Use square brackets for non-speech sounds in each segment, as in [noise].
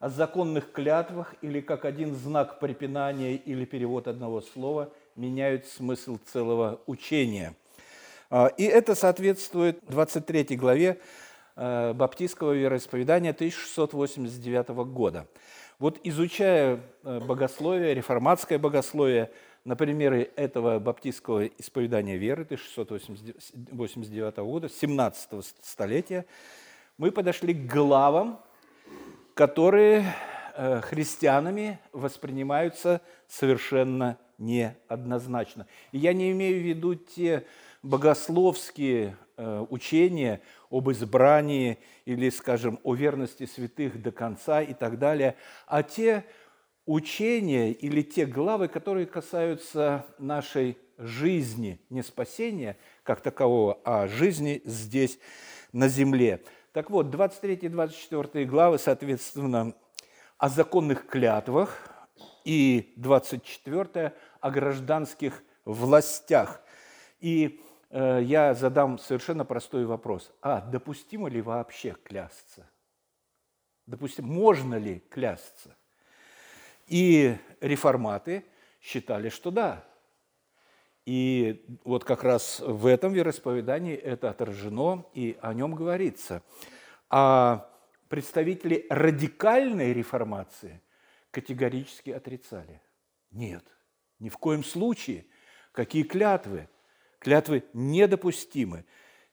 о законных клятвах или как один знак препинания или перевод одного слова меняют смысл целого учения. А, и это соответствует 23 главе э, баптистского вероисповедания 1689 года. Вот изучая э, богословие, реформатское богословие, на примере этого баптистского исповедания веры 1689 года, 17 столетия, мы подошли к главам, которые э, христианами воспринимаются совершенно неоднозначно. И я не имею в виду те богословские э, учения об избрании или, скажем, о верности святых до конца и так далее, а те учения или те главы, которые касаются нашей жизни, не спасения как такового, а жизни здесь на земле – так вот, 23-24 главы, соответственно, о законных клятвах и 24 о гражданских властях. И э, я задам совершенно простой вопрос. А допустимо ли вообще клясться? Допустим, можно ли клясться? И реформаты считали, что да, и вот как раз в этом вероисповедании это отражено, и о нем говорится. А представители радикальной реформации категорически отрицали. Нет, ни в коем случае. Какие клятвы? Клятвы недопустимы.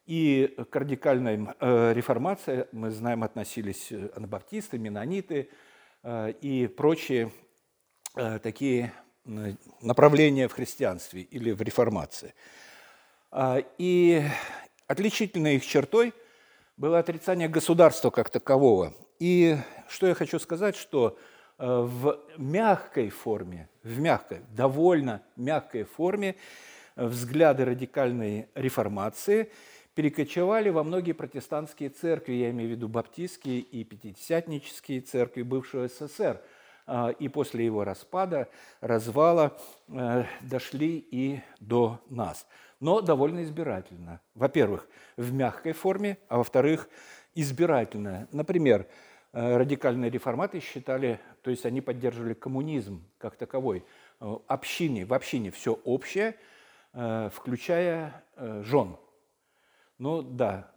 И к радикальной э, реформации, мы знаем, относились анабаптисты, менониты э, и прочие э, такие направления в христианстве или в реформации. А, и отличительной их чертой было отрицание государства как такового. И что я хочу сказать, что э, в мягкой форме, в мягкой, довольно мягкой форме взгляды радикальной реформации перекочевали во многие протестантские церкви, я имею в виду баптистские и пятидесятнические церкви бывшего СССР – и после его распада, развала э, дошли и до нас. Но довольно избирательно. Во-первых, в мягкой форме, а во-вторых, избирательно. Например, э, радикальные реформаты считали, то есть они поддерживали коммунизм как таковой. Э, общине, в общине все общее, включая жен. Ну да,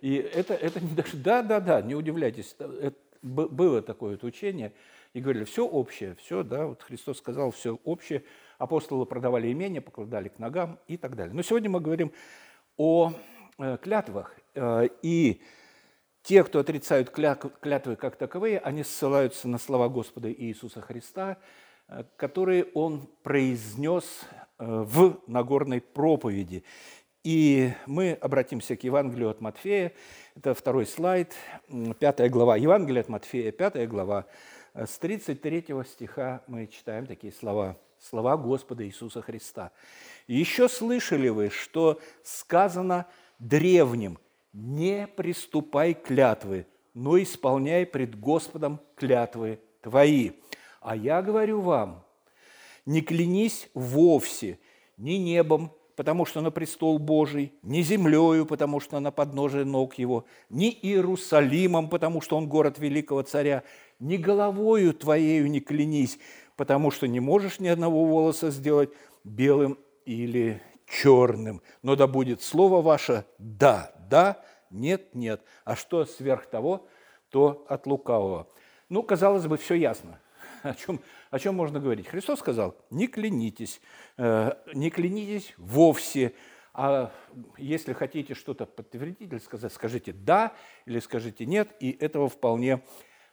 и это, это не даже, да, да, да, не удивляйтесь, это, было такое вот учение – и говорили, все общее, все, да, вот Христос сказал, все общее. Апостолы продавали имение, покладали к ногам и так далее. Но сегодня мы говорим о э, клятвах. Э, и те, кто отрицают клятвы как таковые, они ссылаются на слова Господа Иисуса Христа, э, которые Он произнес в Нагорной проповеди. И мы обратимся к Евангелию от Матфея. Это второй слайд, пятая глава. Евангелие от Матфея, пятая глава, с 33 стиха мы читаем такие слова, слова Господа Иисуса Христа. «Еще слышали вы, что сказано древним, не приступай клятвы, но исполняй пред Господом клятвы твои. А я говорю вам, не клянись вовсе ни небом, потому что на престол Божий, ни землею, потому что на подножие ног его, ни Иерусалимом, потому что он город великого царя, ни головою твоею не клянись, потому что не можешь ни одного волоса сделать белым или черным. Но да будет слово ваше «да», «да», «нет», «нет». А что сверх того, то от лукавого. Ну, казалось бы, все ясно. О чем, о чем можно говорить? Христос сказал, не клянитесь, э, не клянитесь вовсе, а если хотите что-то подтвердить или сказать, скажите «да» или скажите «нет», и этого вполне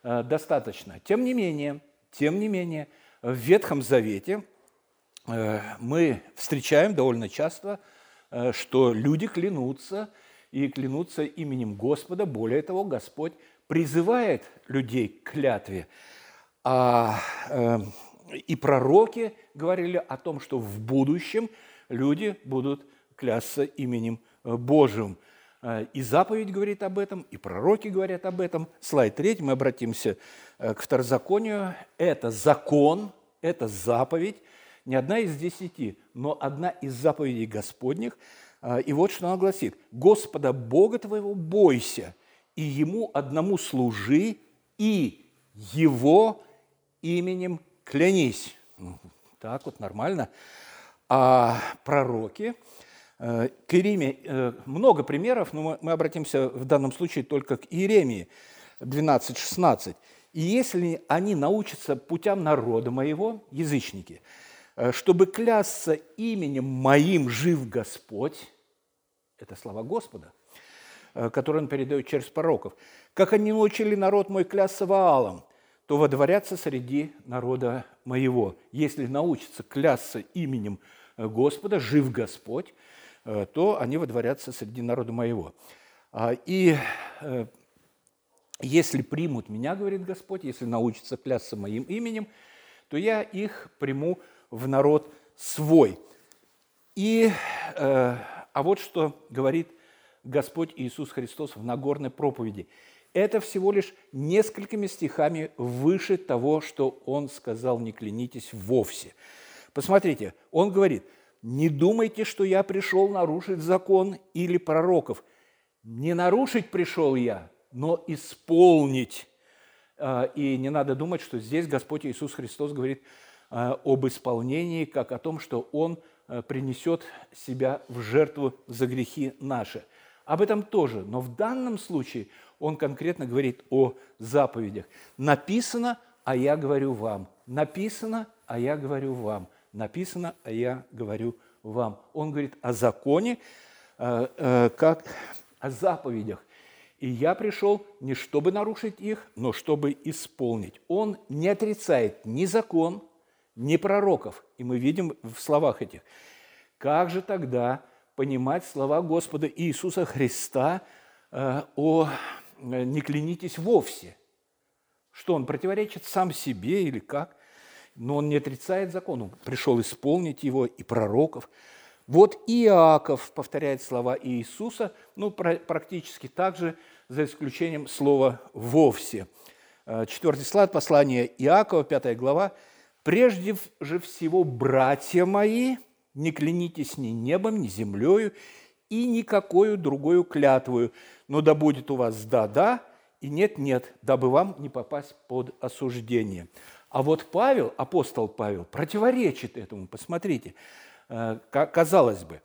достаточно. Тем не менее, тем не менее, в Ветхом Завете э, мы встречаем довольно часто, э, что люди клянутся, и клянутся именем Господа. Более того, Господь призывает людей к клятве. А, и пророки говорили о том, что в будущем люди будут клясться именем Божьим. Э, и заповедь говорит об этом, и пророки говорят об этом. Слайд третий, мы обратимся э, к второзаконию. Это закон, это заповедь, не одна из десяти, но одна из заповедей Господних. Э, и вот что она гласит. «Господа Бога твоего бойся, и Ему одному служи, и Его именем клянись. Так вот, нормально. А пророки, к Иеремии э, много примеров, но мы обратимся в данном случае только к Иеремии 12-16. И если они научатся путям народа моего, язычники, э, чтобы клясться именем моим жив Господь, это слова Господа, которые он передает через пророков, как они научили народ мой клясться Ваалом – то водворятся среди народа моего. Если научатся клясться именем э, Господа, жив Господь, э, то они водворятся среди народа моего. А, и э, если примут меня, говорит Господь, если научатся клясться моим именем, то я их приму в народ свой. И, а вот что говорит Господь Иисус Христос в Нагорной проповеди – это всего лишь несколькими стихами выше того, что он сказал «не клянитесь вовсе». Посмотрите, он говорит, «Не думайте, что я пришел нарушить закон или пророков. Не нарушить пришел я, но исполнить». А, и не надо думать, что здесь Господь Иисус Христос говорит а, об исполнении, как о том, что Он а, принесет себя в жертву за грехи наши. Об этом тоже, но в данном случае – он конкретно говорит о заповедях. Написано, а я говорю вам. Написано, а я говорю вам. Написано, а я говорю вам. Он говорит о законе, э, э, как о заповедях. И я пришел не чтобы нарушить их, но чтобы исполнить. Он не отрицает ни закон, ни пророков. И мы видим в словах этих. Как же тогда понимать слова Господа Иисуса Христа э, о не клянитесь вовсе. Что он противоречит сам себе или как? Но он не отрицает закон, он пришел исполнить его и пророков. Вот Иаков повторяет слова Иисуса, ну, практически так же, за исключением слова «вовсе». Э, четвертый слайд, послание Иакова, пятая глава. «Прежде же всего, братья мои, не клянитесь ни небом, ни землею, и никакую другую клятвую, но да будет у вас «да-да» и «нет-нет», дабы вам не попасть под осуждение. А вот Павел, апостол Павел, противоречит этому. Посмотрите, э, казалось бы,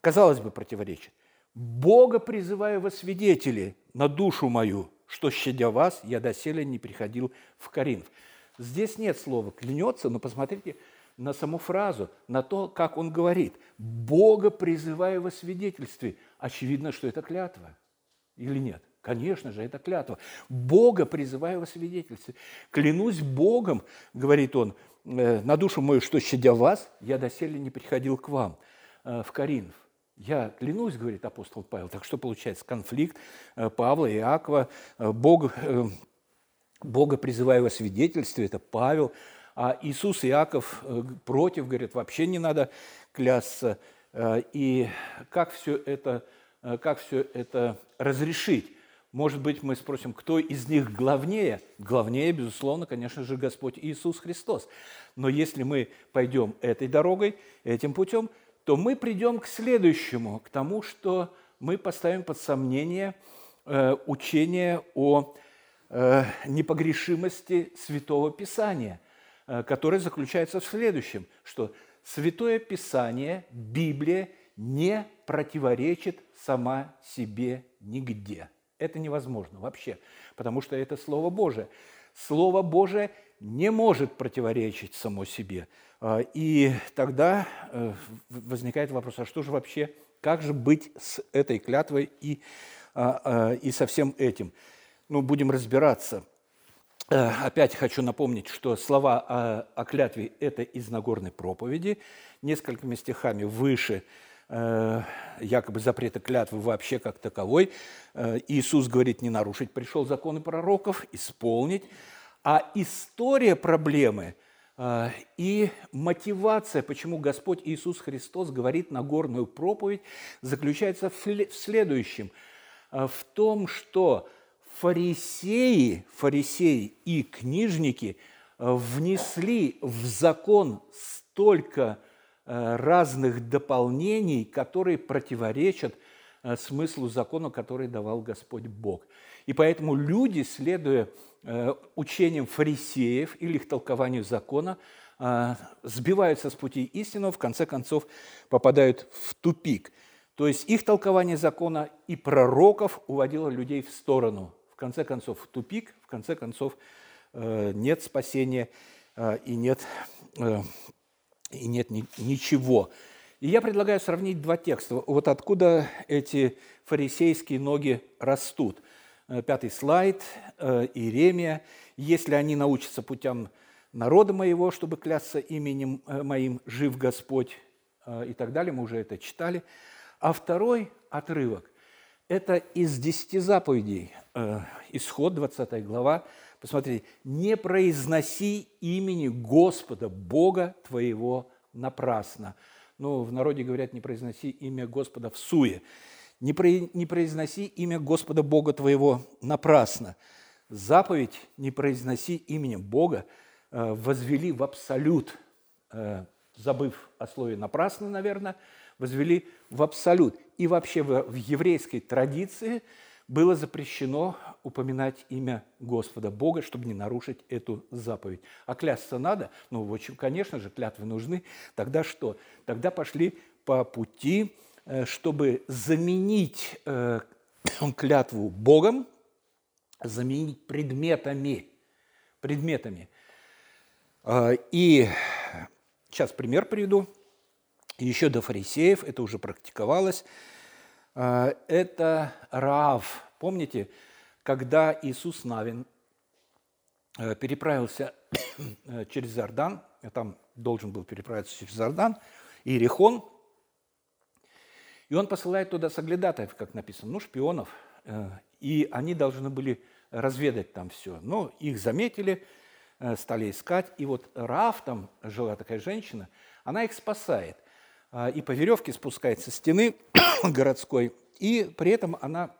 казалось бы, противоречит. «Бога призываю во свидетели на душу мою, что, щадя вас, я доселе не приходил в Коринф». Здесь нет слова «клянется», но посмотрите на саму фразу, на то, как он говорит. «Бога призываю во свидетельстве». Очевидно, что это клятва – или нет? Конечно же, это клятва. Бога призываю во свидетельстве. Клянусь Богом, говорит он, «Э, на душу мою, что щадя вас, я доселе не приходил к вам э, в Коринф. Я клянусь, говорит апостол Павел. Так что получается конфликт э, Павла и Иакова. Бог, Бога призываю во свидетельстве, это Павел. А Иисус и Иаков против, говорят, вообще не надо клясться. И как все это как все это разрешить. Может быть, мы спросим, кто из них главнее? Главнее, безусловно, конечно же, Господь Иисус Христос. Но если мы пойдем этой дорогой, этим путем, то мы придем к следующему, к тому, что мы поставим под сомнение э, учение о э, непогрешимости Святого Писания, э, которое заключается в следующем, что Святое Писание, Библия не противоречит сама себе нигде. Это невозможно вообще, потому что это Слово Божие. Слово Божие не может противоречить само себе. А, и тогда э, возникает вопрос, а что же вообще, как же быть с этой клятвой и, а, а, и со всем этим? Ну, будем разбираться. Э, опять хочу напомнить, что слова о, о клятве – это из Нагорной проповеди, несколькими стихами выше – якобы запрета клятвы вообще как таковой. Э, Иисус говорит, не нарушить пришел законы пророков, исполнить. А история проблемы э, и мотивация, почему Господь Иисус Христос говорит Нагорную проповедь, заключается в следующем. В том, что фарисеи, фарисеи и книжники внесли в закон столько Э, разных дополнений, которые противоречат э, смыслу закона, который давал Господь Бог. И поэтому люди, следуя э, учениям фарисеев или их толкованию закона, э, сбиваются с пути истинного, в конце концов попадают в тупик. То есть их толкование закона и пророков уводило людей в сторону, в конце концов в тупик, в конце концов э, нет спасения и нет, и нет ничего. И я предлагаю сравнить два текста. Вот откуда эти фарисейские ноги растут. Э, пятый слайд, э, Иеремия. «Если они научатся путям народа моего, чтобы клясться именем э, моим, жив Господь» и так далее, мы уже это читали. А второй отрывок – это из десяти заповедей, исход, 20 глава. Посмотрите, «Не произноси имени Господа, Бога твоего напрасно». Ну, в народе говорят, не произноси имя Господа в суе. Не, произноси имя Господа Бога твоего напрасно. Заповедь «не произноси именем Бога» э, возвели в абсолют, э, забыв о слове «напрасно», наверное, возвели в абсолют. И вообще в еврейской традиции было запрещено упоминать имя Господа Бога, чтобы не нарушить эту заповедь. А клясться надо? Ну, конечно же, клятвы нужны. Тогда что? Тогда пошли по пути Э, чтобы заменить э, [coughs] клятву Богом, заменить предметами. Предметами. А, и сейчас пример приведу. Еще до фарисеев это уже практиковалось. А, это Раав. Помните, когда Иисус Навин э, переправился [coughs] через Иордан, там должен был переправиться через Иордан, Иерихон – и он посылает туда соглядатаев, как написано, ну, шпионов, э, и они должны были разведать там все. Но их заметили, э, стали искать, и вот Раф, там жила такая женщина, она их спасает. А, и по веревке спускается со стены [coughs] городской, и при этом она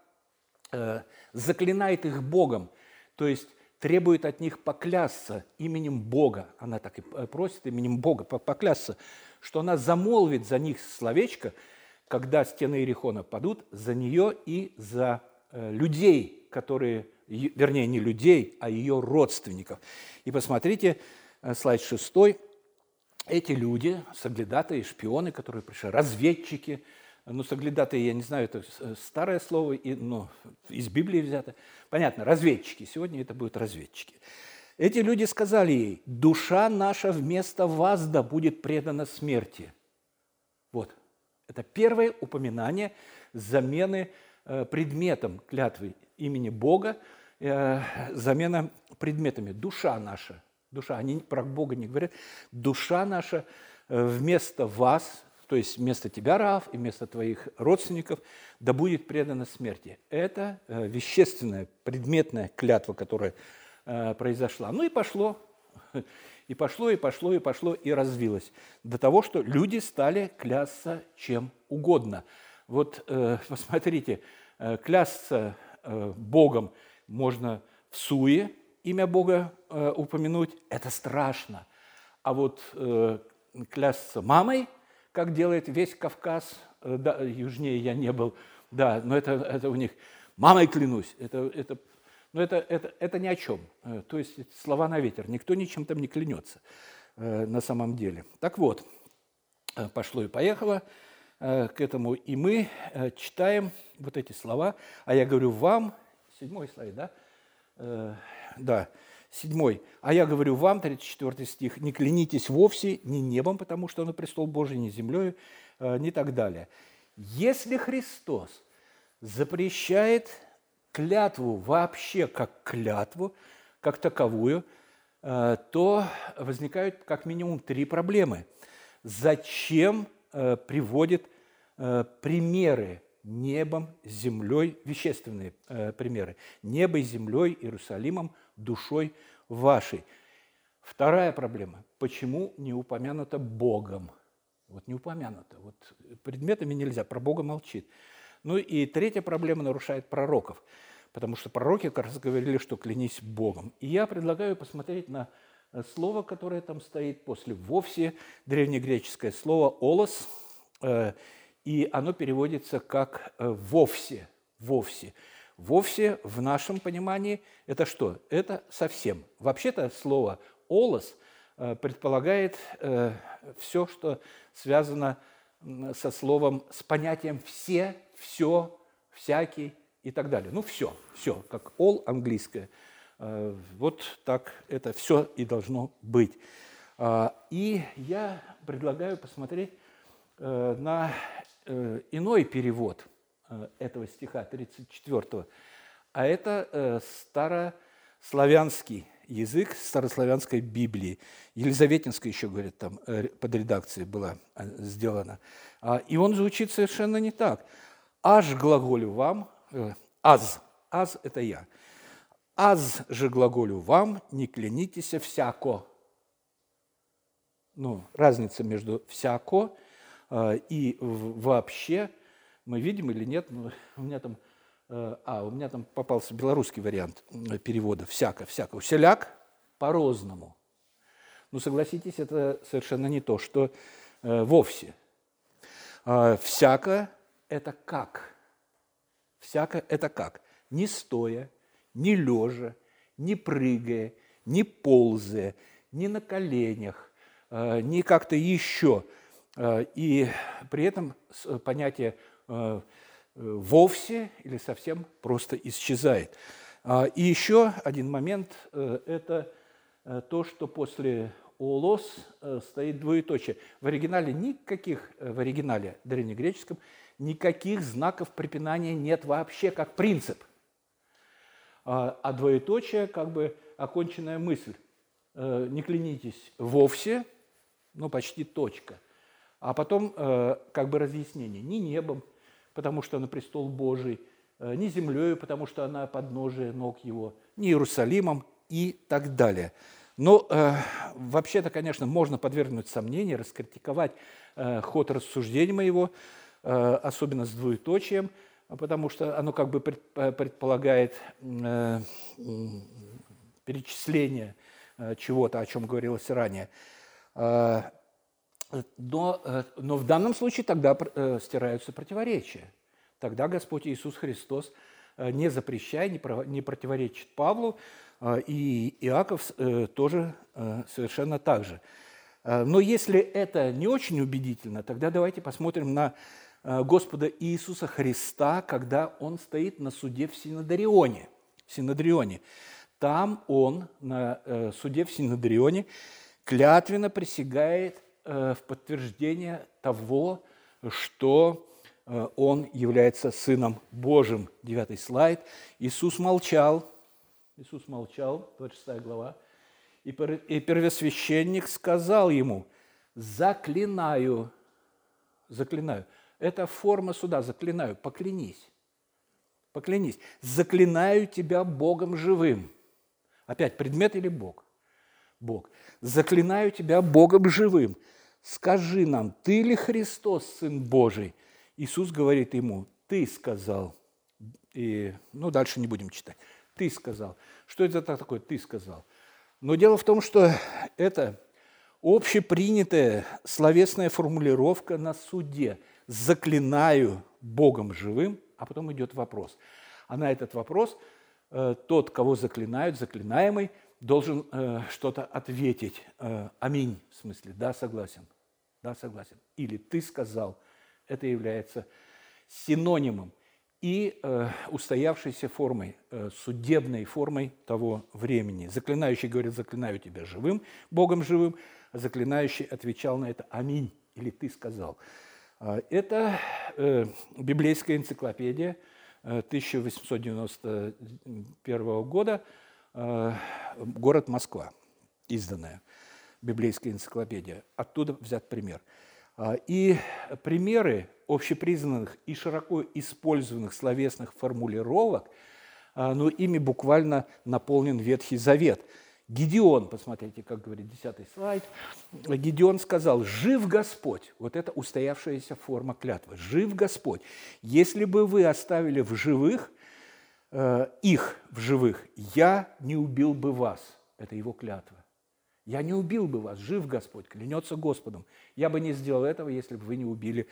э, заклинает их Богом, то есть требует от них поклясться именем Бога. Она так и просит именем Бога поклясться, что она замолвит за них словечко – когда стены Иерихона падут, за нее и за э, людей, которые, вернее, не людей, а ее родственников. И посмотрите, э, слайд шестой. Эти люди, соглядатые, шпионы, которые пришли, разведчики, ну, соглядатые, я не знаю, это э, старое слово, и, ну, из Библии взято. Понятно, разведчики. Сегодня это будут разведчики. Эти люди сказали ей, душа наша вместо вас да будет предана смерти. Вот, это первое упоминание замены э, предметом клятвы имени Бога, э, замена предметами. Душа наша, душа, они про Бога не говорят, душа наша э, вместо вас, то есть вместо тебя, Рав, и вместо твоих родственников, да будет предана смерти. Это вещественная, предметная клятва, которая произошла. Ну и пошло [laughs] и пошло, и пошло, и пошло, и развилось. До того, что люди стали клясться чем угодно. Вот э, [laughs] посмотрите, э, клясться э, Богом можно в суе, имя Бога э, упомянуть, это страшно. А вот э, клясться мамой, как делает весь Кавказ, э, да, южнее я не был, да, но это, это у них, мамой клянусь, это, это но это, это, это ни о чем. Э, то есть слова на ветер. Никто ничем там не клянется э, на самом деле. Так вот, э, пошло и поехало к этому. И мы читаем вот эти слова. А я говорю вам, седьмой слайд, да? Да, седьмой. А я говорю вам, 34 стих, не клянитесь вовсе ни небом, потому что оно престол Божий, ни землей, ни так далее. Если Христос запрещает клятву вообще как клятву, как таковую, э, то возникают как минимум три проблемы. Зачем э, приводит э, примеры небом, землей, вещественные примеры, небо и землей, Иерусалимом, душой вашей. Вторая проблема. Почему не упомянуто Богом? Вот не упомянуто. Вот предметами нельзя, про Бога молчит. Ну и третья проблема нарушает пророков, потому что пророки как раз говорили, что клянись Богом. И я предлагаю посмотреть на э, слово, которое там стоит после «вовсе», древнегреческое слово «олос», э, и оно переводится как э, «вовсе», «вовсе». Вовсе в нашем понимании это что? Это совсем. Вообще-то слово «олос» э, предполагает э, все, что связано со словом, с понятием «все», «все», «всякий» и так далее. Ну, все, все, как «all» английское. Вот так это все и должно быть. И я предлагаю посмотреть на иной перевод – Э, этого стиха, 34 а это э, старославянский язык старославянской Библии. Елизаветинская еще, говорят, там э, под редакцией была сделана. А, и он звучит совершенно не так. «Аж глаголю вам», «аз», «аз» – это я. «Аз же глаголю вам, не клянитесь всяко». Ну, разница между «всяко» и «вообще» – мы видим или нет, ну, [laughs] у меня там, э, а, у меня там попался белорусский вариант перевода, всяко, всяко, всяляк по-розному. Ну, согласитесь, это совершенно не то, что э, вовсе. Э, всяко – это как? Всяко – это как? Не стоя, не лежа, не прыгая, не ползая, не на коленях, э, не как-то еще. Э, и при этом понятие Э, вовсе или совсем просто исчезает. А, и еще один момент э, – это э, то, что после «олос» стоит двоеточие. В оригинале никаких, в оригинале древнегреческом, никаких знаков препинания нет вообще как принцип. А, а двоеточие – как бы оконченная мысль. Не клянитесь вовсе, ну почти точка. А потом как бы разъяснение. Ни небом, потому что на престол Божий, э, ни землею, потому что она подножие ног его, ни Иерусалимом и так далее. Но э, вообще-то, конечно, можно подвергнуть сомнению, раскритиковать э, ход рассуждения моего, э, особенно с двоеточием, потому что оно как бы э, предполагает э, перечисление э, чего-то, о чем говорилось ранее. Э, но, э, но в данном случае тогда э, стираются противоречия. Тогда Господь Иисус Христос, не запрещая, не противоречит Павлу, и Иаков тоже совершенно так же. Но если это не очень убедительно, тогда давайте посмотрим на Господа Иисуса Христа, когда Он стоит на суде в Синодрионе. В Синодрионе. Там Он на суде в Синодрионе клятвенно присягает в подтверждение того, что э, он является Сыном Божьим. Девятый слайд. Иисус молчал. Иисус молчал, 26 глава. И первосвященник сказал ему, заклинаю, заклинаю. Это форма суда, заклинаю, поклянись. Поклянись. Заклинаю тебя Богом живым. Опять, предмет или Бог? Бог. Заклинаю тебя Богом живым, скажи нам, ты ли Христос, Сын Божий? Иисус говорит ему, ты сказал. И, ну, дальше не будем читать. Ты сказал. Что это такое? Ты сказал. Но дело в том, что это общепринятая словесная формулировка на суде. Заклинаю Богом живым, а потом идет вопрос. А на этот вопрос э, тот, кого заклинают, заклинаемый, должен э, что-то ответить. Э, аминь, в смысле, да, согласен. Да, согласен. Или ты сказал. Это является синонимом и э, устоявшейся формой, э, судебной формой того времени. Заклинающий говорит, заклинаю тебя живым, Богом живым, а заклинающий отвечал на это «Аминь» или «Ты сказал». Э, это э, библейская энциклопедия э, 1891 года, э, город Москва, изданная библейская энциклопедия. Оттуда взят пример. А, и примеры общепризнанных и широко использованных словесных формулировок, а, но ими буквально наполнен Ветхий Завет. Гедеон, посмотрите, как говорит 10 слайд, Гедеон сказал, «Жив Господь». Вот это устоявшаяся форма клятвы. «Жив Господь. Если бы вы оставили в живых, э, их в живых, я не убил бы вас». Это его клятва. Я не убил бы вас, жив Господь, клянется Господом. Я бы не сделал этого, если бы вы не убили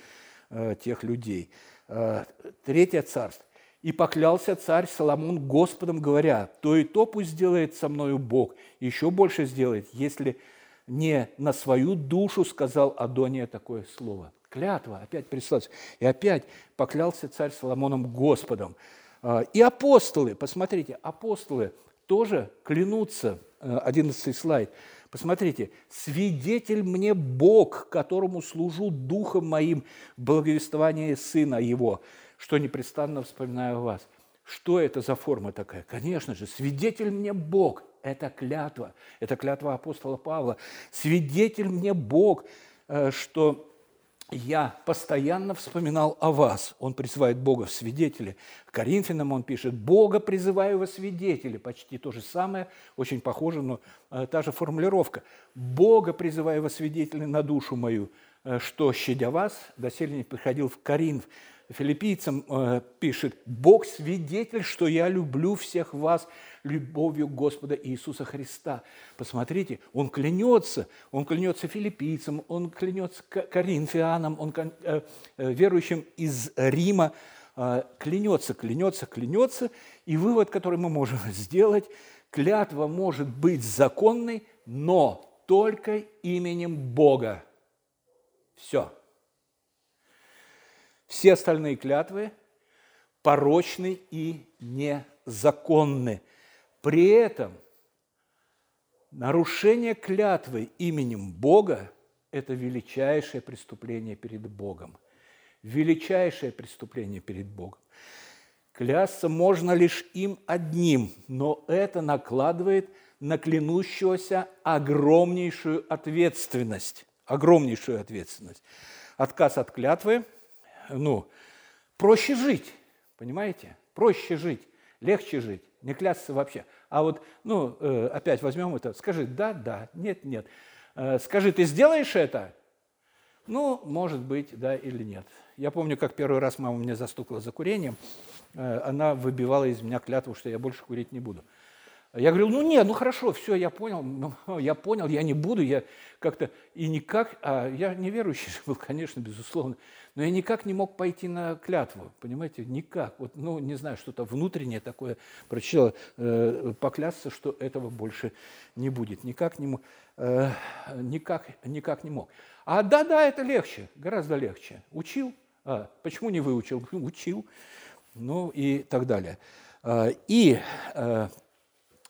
э, тех людей. Э, третье царство. И поклялся царь Соломон Господом, говоря, то и то пусть сделает со мною Бог, еще больше сделает, если не на свою душу сказал Адония такое слово. Клятва, опять представьте. И опять поклялся царь Соломоном Господом. А, и апостолы, посмотрите, апостолы тоже клянутся, 11 э, слайд, Посмотрите, свидетель мне Бог, которому служу духом моим в благовествовании Сына Его, что непрестанно вспоминаю вас. Что это за форма такая? Конечно же, свидетель мне Бог. Это клятва. Это клятва апостола Павла. Свидетель мне Бог, э, что я постоянно вспоминал о вас. Он призывает Бога в свидетели. Коринфянам он пишет, Бога призываю во свидетели. Почти то же самое, очень похоже, но э, та же формулировка. Бога призываю во свидетели на душу мою, э, что, щадя вас, доселе не приходил в Коринф, филиппийцам э, пишет, «Бог свидетель, что я люблю всех вас любовью Господа Иисуса Христа». Посмотрите, он клянется, он клянется филиппийцам, он клянется коринфянам, он э, э, верующим из Рима, клянется, клянется, клянется. И вывод, который мы можем [laughs] сделать, клятва может быть законной, но только именем Бога. Все. Все остальные клятвы порочны и незаконны. При этом нарушение клятвы именем Бога – это величайшее преступление перед Богом. Величайшее преступление перед Богом. Клясться можно лишь им одним, но это накладывает на клянущегося огромнейшую ответственность. Огромнейшую ответственность. Отказ от клятвы ну, проще жить, понимаете? Проще жить, легче жить, не клясться вообще. А вот, ну, э, опять возьмем это, скажи да, да, нет, нет. Э, скажи, ты сделаешь это? Ну, может быть, да или нет. Я помню, как первый раз мама меня застукала за курением, э, она выбивала из меня клятву, что я больше курить не буду. Я говорю, ну нет, ну хорошо, все, я понял, ну, [laughs] я понял, я не буду, я как-то и никак, а я неверующий был, [laughs] конечно, безусловно, но я никак не мог пойти на клятву, понимаете, никак. Вот, ну, не знаю, что-то внутреннее такое прочило, э, поклясться, что этого больше не будет. Никак не, э, никак, никак не мог. А да-да, это легче, гораздо легче. Учил? А, почему не выучил? [laughs] Учил. Ну и так далее. А, и э,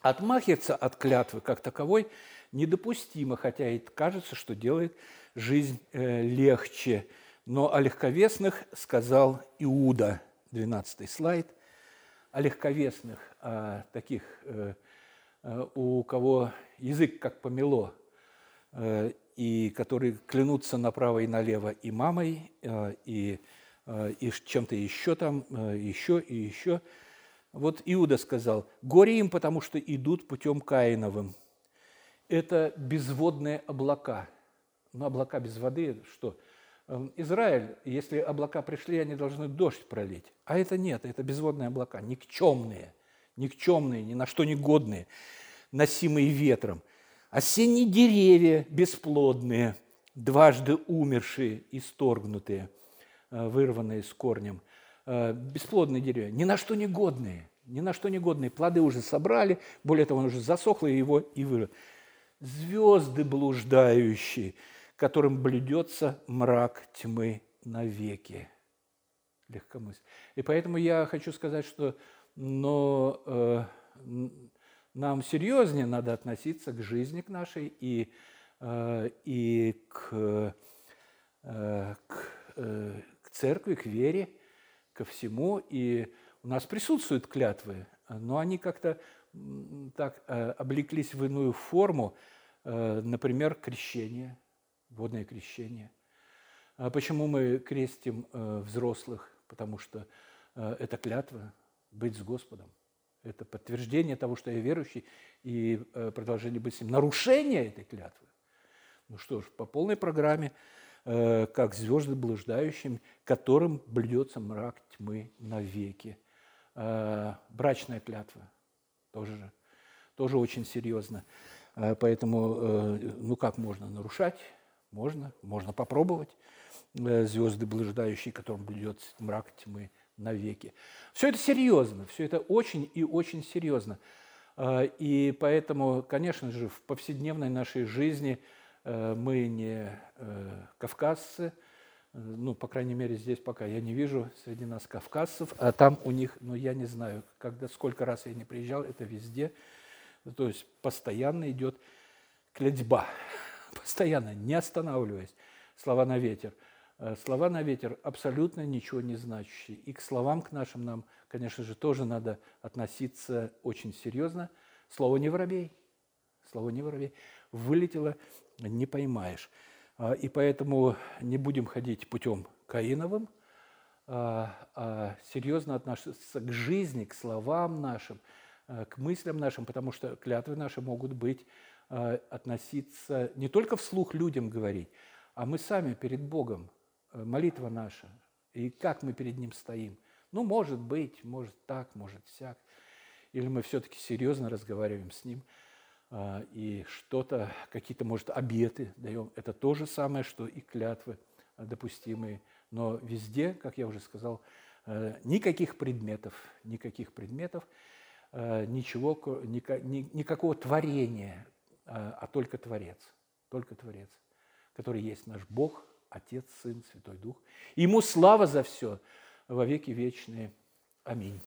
Отмахиваться от клятвы как таковой недопустимо, хотя и кажется, что делает жизнь э, легче. Но о легковесных сказал Иуда, 12 слайд, о легковесных, о таких, э, э, у кого язык как помело, и которые клянутся направо и налево и мамой, и, и чем-то еще там, еще и еще – вот Иуда сказал, горе им, потому что идут путем Каиновым. Это безводные облака. Но облака без воды, что? Эм, Израиль, если облака пришли, они должны дождь пролить. А это нет, это безводные облака, никчемные, никчемные, ни на что не годные, носимые ветром. Осенние деревья бесплодные, дважды умершие, исторгнутые, э, вырванные с корнем – бесплодные деревья, ни на что не годные, ни на что не годные. Плоды уже собрали, более того, он уже засохло и его и вырос. Звезды блуждающие, которым блюдется мрак тьмы навеки. Легкомыслие. И поэтому я хочу сказать, что но, э, нам серьезнее надо относиться к жизни к нашей и, э, и к, э, к, э, к церкви, к вере, ко всему, и у нас присутствуют клятвы, но они как-то так э, облеклись в иную форму, э, например, крещение, водное крещение. А почему мы крестим э, взрослых? Потому что это клятва быть с Господом. Это подтверждение того, что я верующий, и продолжение быть с ним. Нарушение этой клятвы. Ну что ж, по полной программе – как звезды блуждающим, которым блюдется мрак тьмы навеки. Э, брачная клятва тоже, тоже очень серьезно. Э, поэтому, ну как можно нарушать? Можно, можно попробовать. Звезды блуждающие, которым блюдется мрак тьмы навеки. Все это серьезно, все это очень и очень серьезно. И поэтому, конечно же, в повседневной нашей жизни э, мы не э, кавказцы, ну, по крайней мере, здесь пока я не вижу среди нас кавказцев, а там у них, ну, я не знаю, когда, сколько раз я не приезжал, это везде, то есть постоянно идет клетьба, [laughs] постоянно, не останавливаясь, слова на ветер. Э, слова на ветер абсолютно ничего не значащие. И к словам к нашим нам, конечно же, тоже надо относиться очень серьезно. Слово не воробей, слово не воробей. Вылетело, не поймаешь. А, и поэтому не будем ходить путем Каиновым, а, а серьезно относиться к жизни, к словам нашим, э, к мыслям нашим, потому что клятвы наши могут быть относиться не только вслух людям говорить, а мы сами перед Богом, молитва наша, и как мы перед Ним стоим. Ну, может быть, может так, может всяк. Или мы все-таки серьезно разговариваем с Ним – а, и что-то, какие-то, может, обеты даем. Это то же самое, что и клятвы допустимые. Но везде, как я уже сказал, э, никаких предметов, никаких предметов, э, ничего, никакого творения, а, а только Творец, только Творец, который есть наш Бог, Отец, Сын, Святой Дух. Ему слава за все во веки вечные. Аминь.